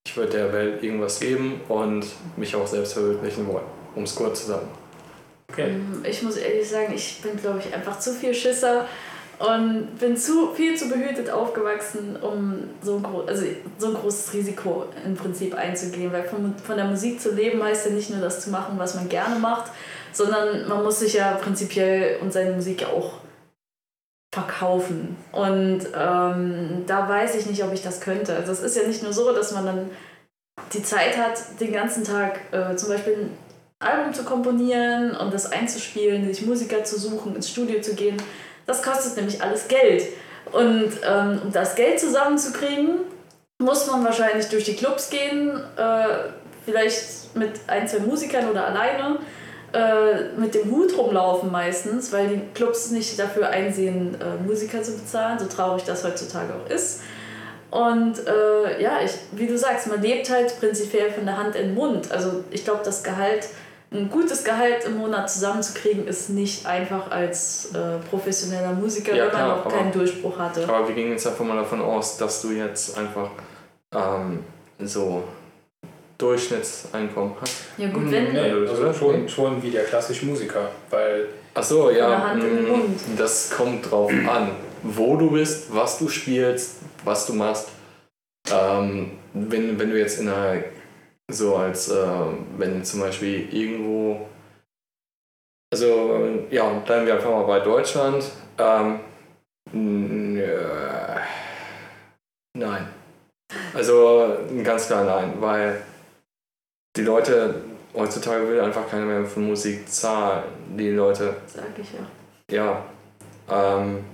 Ich würde der Welt irgendwas geben und mich auch selbst verwirklichen wollen, um es kurz zu sagen. Okay. Ähm, ich muss ehrlich sagen, ich bin, glaube ich, einfach zu viel Schisser und bin zu viel zu behütet aufgewachsen, um so ein, also so ein großes Risiko im Prinzip einzugehen. Weil von, von der Musik zu leben heißt ja nicht nur das zu machen, was man gerne macht, sondern man muss sich ja prinzipiell und seine Musik ja auch verkaufen. Und ähm, da weiß ich nicht, ob ich das könnte. Also es ist ja nicht nur so, dass man dann die Zeit hat, den ganzen Tag äh, zum Beispiel ein Album zu komponieren und das einzuspielen, sich Musiker zu suchen, ins Studio zu gehen das kostet nämlich alles Geld. Und ähm, um das Geld zusammenzukriegen, muss man wahrscheinlich durch die Clubs gehen, äh, vielleicht mit ein, zwei Musikern oder alleine, äh, mit dem Hut rumlaufen meistens, weil die Clubs nicht dafür einsehen, äh, Musiker zu bezahlen, so traurig das heutzutage auch ist. Und äh, ja, ich, wie du sagst, man lebt halt prinzipiell von der Hand in den Mund. Also ich glaube, das Gehalt ein gutes Gehalt im Monat zusammenzukriegen, ist nicht einfach als äh, professioneller Musiker, ja, wenn man klar, noch keinen Durchbruch hatte. Aber wir gehen jetzt einfach mal davon aus, dass du jetzt einfach ähm, so Durchschnittseinkommen hast. Ja gut, hm, wenn... Nee, also schon, schon wie der klassische Musiker, weil... Ach so, ja, hm, das kommt drauf an, wo du bist, was du spielst, was du machst. Ähm, wenn, wenn du jetzt in einer so als äh, wenn zum Beispiel irgendwo, also ja, bleiben wir einfach mal bei Deutschland. Ähm, äh, nein. Also ganz klar nein, weil die Leute heutzutage will einfach keiner mehr für Musik zahlen. Die Leute. Sag ich ja. Ja. Ähm,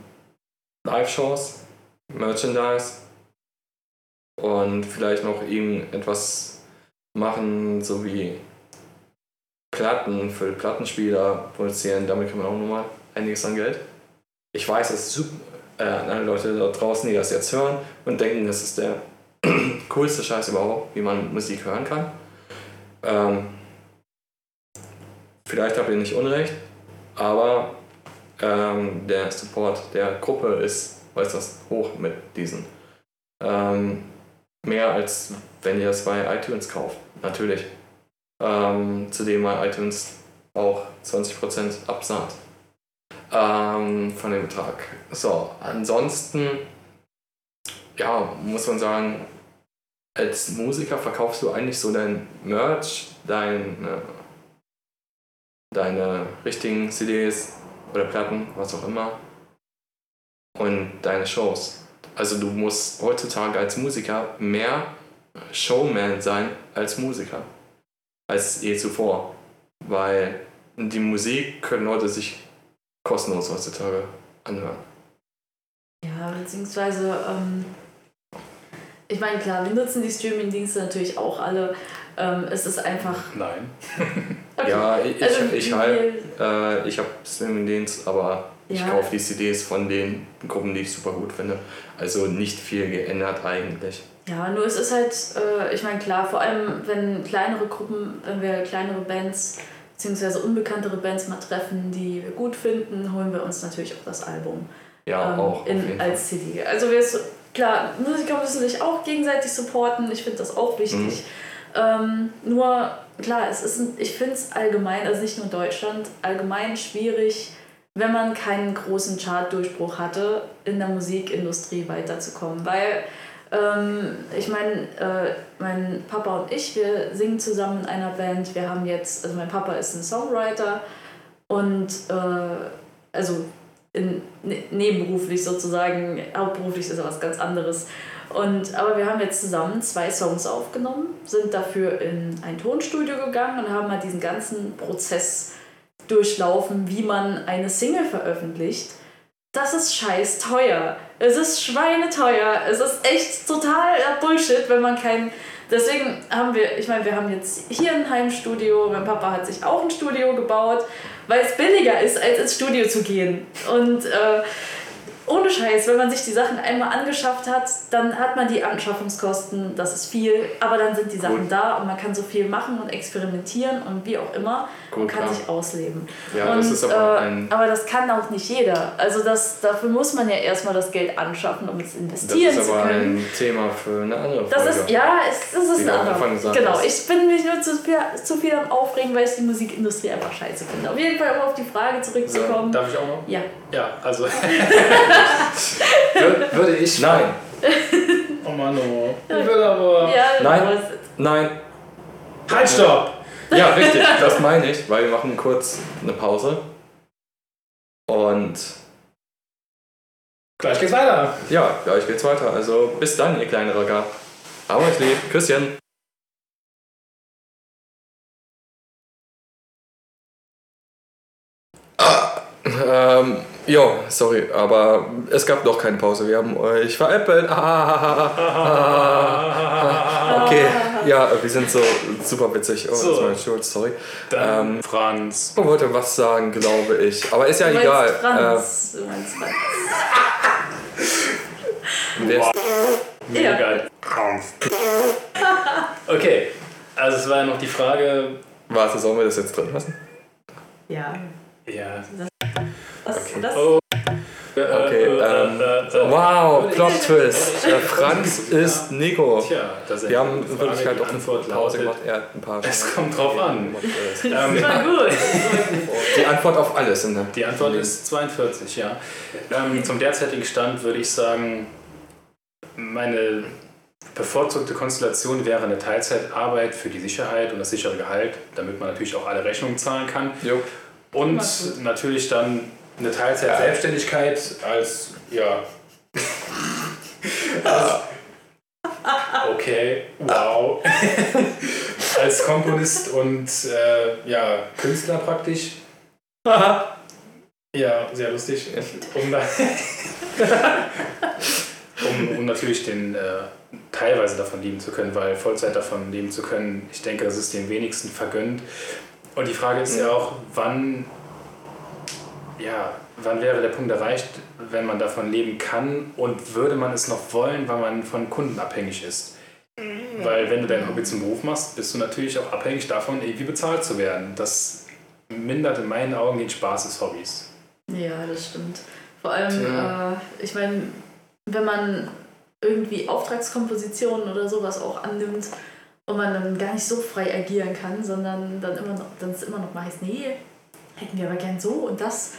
Live-Shows, Merchandise und vielleicht noch irgendetwas machen, so wie Platten für Plattenspieler produzieren. Damit kann man auch nochmal einiges an Geld. Ich weiß, ist super, äh, alle Leute da draußen, die das jetzt hören und denken, das ist der coolste Scheiß überhaupt, wie man Musik hören kann. Ähm, vielleicht habt ihr nicht Unrecht, aber ähm, der Support der Gruppe ist äußerst hoch mit diesen. Ähm, mehr als wenn ihr es bei iTunes kauft, natürlich. Ähm, zudem mal iTunes auch 20% absahnt ähm, von dem Betrag. So, ansonsten, ja, muss man sagen, als Musiker verkaufst du eigentlich so dein Merch, dein, äh, deine richtigen CDs oder Platten, was auch immer, und deine Shows. Also du musst heutzutage als Musiker mehr Showman sein als Musiker. Als je zuvor. Weil die Musik können Leute sich kostenlos heutzutage anhören. Ja, beziehungsweise, ähm, ich meine, klar, wir nutzen die Streaming-Dienste natürlich auch alle. Ähm, es ist einfach. Nein. okay. Ja, ich, also, ich, halt, äh, ich habe Streaming-Dienst, aber ich ja. kaufe die CDs von den Gruppen, die ich super gut finde. Also nicht viel geändert eigentlich. Ja, nur es ist halt, äh, ich meine, klar, vor allem wenn kleinere Gruppen, wenn wir kleinere Bands beziehungsweise unbekanntere Bands mal treffen, die wir gut finden, holen wir uns natürlich auch das Album. Ja, ähm, auch. In, als CD. Also wir, klar, Musiker müssen sich auch gegenseitig supporten, ich finde das auch wichtig. Mhm. Ähm, nur, klar, es ist, ich finde es allgemein, also nicht nur Deutschland, allgemein schwierig, wenn man keinen großen Chartdurchbruch hatte, in der Musikindustrie weiterzukommen. Weil, ähm, ich meine, äh, mein Papa und ich, wir singen zusammen in einer Band. Wir haben jetzt, also mein Papa ist ein Songwriter und äh, also in, ne, nebenberuflich sozusagen, hauptberuflich ist er was ganz anderes. Und, aber wir haben jetzt zusammen zwei Songs aufgenommen, sind dafür in ein Tonstudio gegangen und haben mal diesen ganzen Prozess durchlaufen, wie man eine Single veröffentlicht. Das ist scheiß teuer. Es ist schweineteuer. Es ist echt total Bullshit, wenn man kein. Deswegen haben wir, ich meine, wir haben jetzt hier ein Heimstudio. Mein Papa hat sich auch ein Studio gebaut, weil es billiger ist, als ins Studio zu gehen. Und äh, ohne Scheiß, wenn man sich die Sachen einmal angeschafft hat, dann hat man die Anschaffungskosten, das ist viel, aber dann sind die Sachen Gut. da und man kann so viel machen und experimentieren und wie auch immer und Gut, kann klar. sich ausleben. Ja, und, das ist aber äh, ein- aber das kann auch nicht jeder. Also das, dafür muss man ja erstmal das Geld anschaffen, um es Das investieren ist zu aber können. ein Thema für eine andere Folge. Das ist, ja, es, das ist Wie ein gesagt Genau, ich bin mich nur zu viel, zu viel am Aufregen, weil ich die Musikindustrie einfach scheiße finde. Auf jeden Fall, um auf die Frage So, zurückzukommen. darf ich auch noch? ja. Ja, also. Wür- würde ich. Nein, Oh Mann, oh. Ich will aber. ja Nein. nein. Halt, stopp! Ja, richtig, das meine ich, weil wir machen kurz eine Pause. Und Gleich geht's weiter. ja, gleich geht's weiter. Also bis dann, ihr kleinen Racker. Aber ich lieb. Küsschen. Ah, ähm, jo, sorry, aber es gab doch keine Pause. Wir haben euch veräppelt. Ah, okay, ja, wir sind so super witzig. Oh, das So. war mein Schuld, sorry. Dann Ähm, Franz. Ich wollte was sagen, glaube ich. Aber ist ja du egal. Franz. du meinst Franz. Äh, wer ist, Mega Ja. geil. Franz. Okay, also es war ja noch die Frage. warte, sollen wir das jetzt drin lassen? Ja. Ja. Was, Okay. das, Oh. Okay, ähm, Wow, Plot-Twist. Äh, Franz ist Nico. Tja, das ist Wir haben in. Wirklichkeit Die auch eine Pause gemacht. Er hat ein paar. Es kommt drauf an. das Ähm, war gut. Das war gut. Die Antwort auf alles. Ne? Die Antwort ist 42, ja. Ähm, zum derzeitigen Stand würde ich sagen, meine bevorzugte Konstellation wäre eine Teilzeitarbeit für die Sicherheit und das sichere Gehalt, damit man natürlich auch alle Rechnungen zahlen kann. Jo. Und natürlich dann eine Teilzeit-Selbstständigkeit als, ja. okay, wow. als Komponist und äh, ja, Künstler praktisch. Ja, sehr lustig. Um, da um, um natürlich den äh, teilweise davon leben zu können, weil Vollzeit davon leben zu können, ich denke, das ist den wenigsten vergönnt. Und die Frage ist ja auch, wann, ja, wann wäre der Punkt erreicht, wenn man davon leben kann und würde man es noch wollen, weil man von Kunden abhängig ist? Weil wenn du dein Hobby zum Beruf machst, bist du natürlich auch abhängig davon, irgendwie bezahlt zu werden. Das mindert in meinen Augen den Spaß des Hobbys. Ja, das stimmt. Vor allem, äh, ich meine, wenn man irgendwie Auftragskompositionen oder sowas auch annimmt und man dann gar nicht so frei agieren kann, sondern dann immer noch, dann ist immer noch mal heißt, nee, hätten wir aber gern so und das.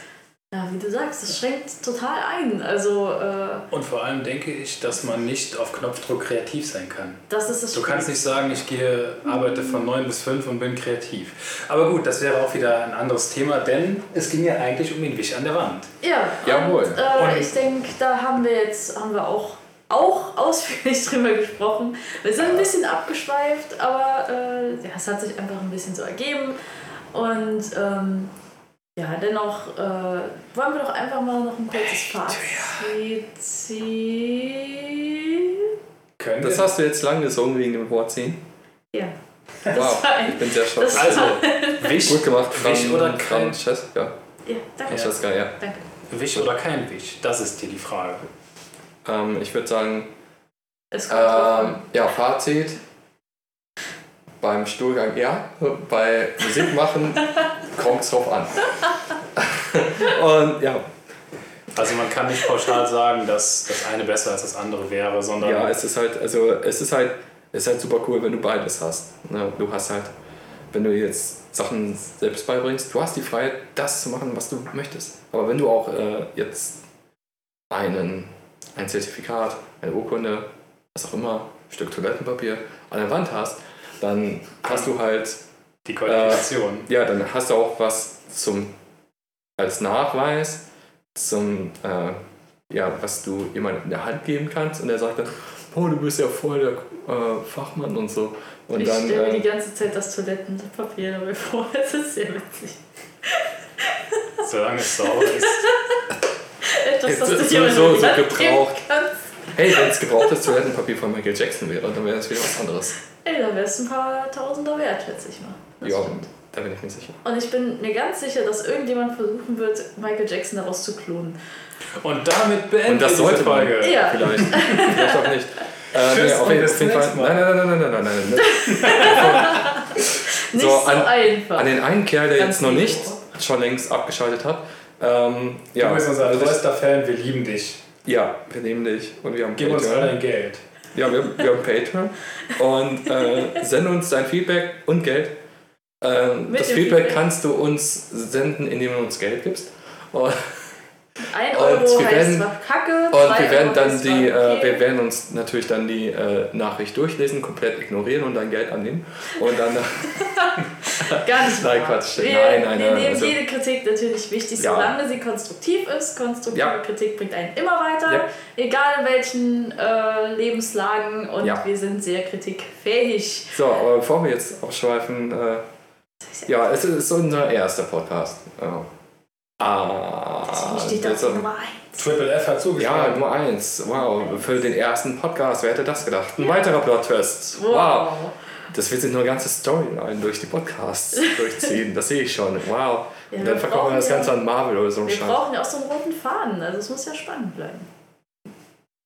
Ja, wie du sagst, das schränkt total ein. Also, äh, Und vor allem denke ich, dass man nicht auf Knopfdruck kreativ sein kann. das ist das Du kannst nicht sagen, ich gehe, arbeite von 9 bis 5 und bin kreativ. Aber gut, das wäre auch wieder ein anderes Thema, denn es ging ja eigentlich um den Wisch an der Wand. Ja, Jawohl. Und, äh, Und- ich denke, da haben wir jetzt haben wir auch, auch ausführlich drüber gesprochen. Wir sind ein bisschen abgeschweift, aber äh, ja, es hat sich einfach ein bisschen so ergeben. Und ähm, ja, dennoch äh, wollen wir doch einfach mal noch ein kurzes Fazit ziehen. Können Das wir? hast du jetzt lang gesungen wegen dem Wort 10. Ja. Wow, ich bin sehr stolz. Also, Wisch, Gut gemacht, Wisch oder kein, Francesca. Ja, danke. Ja. Francesca, ja. danke. Wisch oder kein Wisch? Das ist hier die Frage. Ähm, ich würde sagen, Es ähm, ja, Fazit. Beim Stuhlgang ja, bei Musik machen kommt es drauf an. Und ja, Also man kann nicht pauschal sagen, dass das eine besser als das andere wäre, sondern Ja, es ist halt, also es ist halt, es ist halt super cool, wenn du beides hast. Ne? Du hast halt, wenn du jetzt Sachen selbst beibringst, du hast die Freiheit, das zu machen, was du möchtest. Aber wenn du auch äh, jetzt einen, ein Zertifikat, eine Urkunde, was auch immer, ein Stück Toilettenpapier an der Wand hast, dann hast du halt, die Qualifikation. ja, dann hast du auch was zum, als Nachweis, zum, äh, ja, was du jemandem in der Hand geben kannst und der sagt dann, oh, du bist ja voll der äh, Fachmann und so. Und ich dann, stelle mir äh, die ganze Zeit das Toilettenpapier dabei vor. Das ist sehr witzig. Solange es sauber ist. Etwas, das so- du so- jemandem so geben gebraucht. kannst. Hey, wenn es gebrauchtes Toilettenpapier von Michael Jackson wäre, dann wäre das wieder was anderes. Ey, da wärst du ein paar Tausender wert, schätze ich mal. Das ja, stimmt. da bin ich mir sicher. Und ich bin mir ganz sicher, dass irgendjemand versuchen wird, Michael Jackson daraus zu klonen. Und damit beenden Und das sollte man. Folge. Ja. Vielleicht. Vielleicht auch nicht. Äh, Tschüss auf und jeden, bis auf jeden Fall. Mal. Nein, nein, nein, nein, nein, nein, nein. Nicht So, so, an- einfach. An den einen Kerl, der Ganz jetzt noch nicht schon längst abgeschaltet hat. Ähm, ja, Du bist unser also größter Fan, wir lieben dich. Ja, wir nehmen dich und wir haben Gib uns all Patreon. dein Geld. Ja, wir, wir haben Patreon und äh, sende uns dein Feedback und Geld. Ähm, das Feedback, Feedback. kannst du uns senden, indem du uns Geld gibst. Und, Ein Und Euro wir heißt werden- Kacke. und wir werden dann die, äh, okay. wir werden uns natürlich dann die äh, Nachricht durchlesen, komplett ignorieren und dein Geld annehmen. Und dann nicht Nein. Quatsch. Wir, Nein, nein, wir nein, nehmen also- jede Kritik natürlich wichtig, Ja. solange sie konstruktiv ist. Konstruktive Ja. Kritik bringt einen immer weiter, Ja. egal in welchen äh, Lebenslagen. Und wir sind sehr kritikfähig. So, aber bevor wir jetzt abschweifen, äh, ja, es ist unser erster Podcast. Ja. Ah, steht da das- auf Nummer 1. Triple F hat ja, zugeschlagen. Nummer eins. Wow, für den ersten Podcast, wer hätte das gedacht? Ein weiterer Plot-Twist. Wow. Wow. Das wird sich nur ganze Storyline durch die Podcasts durchziehen. Das sehe ich schon. Wow. Ja, Und dann verkaufen wir das ja- Ganze an Marvel oder so ein Wir Scheiß. brauchen ja auch so einen roten Faden, also es muss ja spannend bleiben.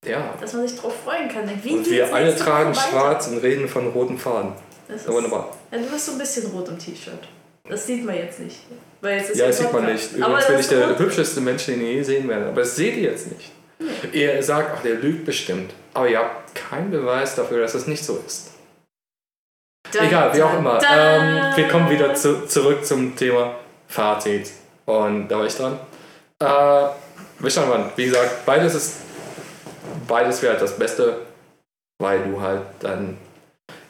Ja. Dass man sich drauf freuen kann. Wie Und wir alle tragen schwarz und reden von roten Faden. Das ist, Ja, wunderbar. Ja, du bist so ein bisschen rot im T-Shirt. Das sieht man jetzt nicht. Weil es ist Ja, das sieht man nicht. Aber Übrigens bin das ich der hübscheste Mensch, den ihr je sehen werdet. Aber das seht ihr jetzt nicht. Ihr sagt, ach, der lügt bestimmt. Aber ihr habt keinen Beweis dafür, dass es nicht so ist. Dun, Egal, wie auch dun, immer. Ähm, wir kommen wieder zu, zurück zum Thema Fazit. Und da war ich dran. Äh, Wischer Mann, wie gesagt, beides ist beides wäre halt das Beste, weil du halt dann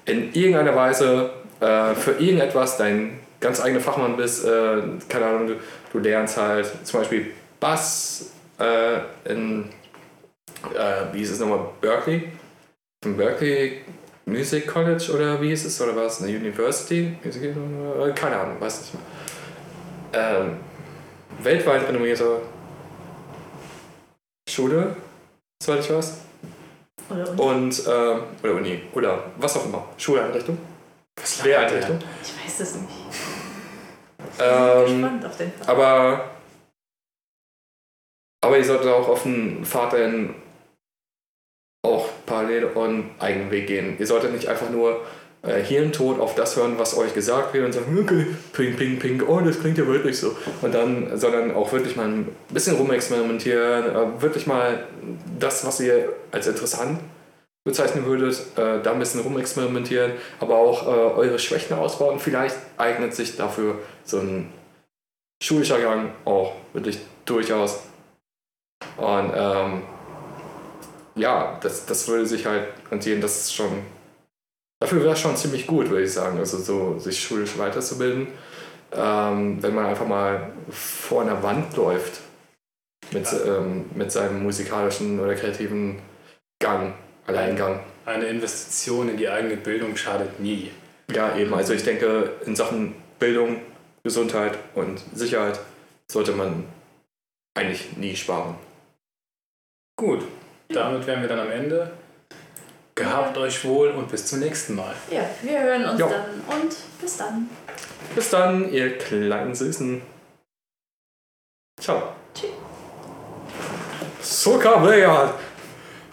in irgendeiner Weise äh, für irgendetwas dein ganz eigener Fachmann bist. Äh, keine Ahnung, du, du lernst halt zum Beispiel Bass äh, in, äh, wie hieß es nochmal, Berkeley? Im Berkeley Music College oder wie hieß es? Oder was? Eine University? Music, äh, keine Ahnung, weiß nicht mehr. Ähm, weltweit renommierte Schule, soweit ich weiß. Oder Uni. Und, ähm, oder Uni, oder was auch immer. Schuleinrichtung. Was Lehreinrichtung. Ich weiß es nicht. Ähm, Gespannt auf den Fall. aber, aber ihr solltet auch auf den dahin auch parallel euren eigenen Weg gehen. Ihr solltet nicht einfach nur äh, Hirntod auf das hören, was euch gesagt wird und sagen, okay, ping, ping, ping, oh, das klingt ja wirklich so. Und dann, sondern auch wirklich mal ein bisschen rumexperimentieren, äh, wirklich mal das, was ihr als interessant bezeichnen würdet, äh, da ein bisschen rumexperimentieren, aber auch äh, eure Schwächen ausbauen. Vielleicht eignet sich dafür so ein schulischer Gang auch wirklich durchaus. Und ähm, ja, das, das würde sich halt rentieren, das ist schon. Dafür wäre es schon ziemlich gut, würde ich sagen. Also so sich schulisch weiterzubilden. Ähm, wenn man einfach mal vor einer Wand läuft mit, ähm, mit seinem musikalischen oder kreativen Gang, Alleingang. Eine Investition in die eigene Bildung schadet nie. Ja, eben. Also ich denke, in Sachen Bildung, Gesundheit und Sicherheit sollte man eigentlich nie sparen. Gut, damit wären wir dann am Ende. Gehabt euch wohl und bis zum nächsten Mal. Ja, wir hören uns Jo. dann und bis dann. Bis dann, ihr kleinen Süßen. Ciao. Tschüss. Soka Bejad.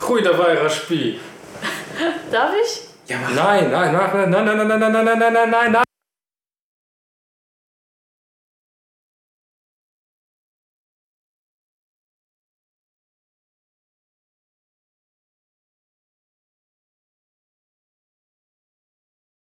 Chuj, dabei, Raspi. Darf ich? Ja, mach Nein, nein, nein, nein, nein, nein, nein, nein, nein, nein, nein, nein, nein.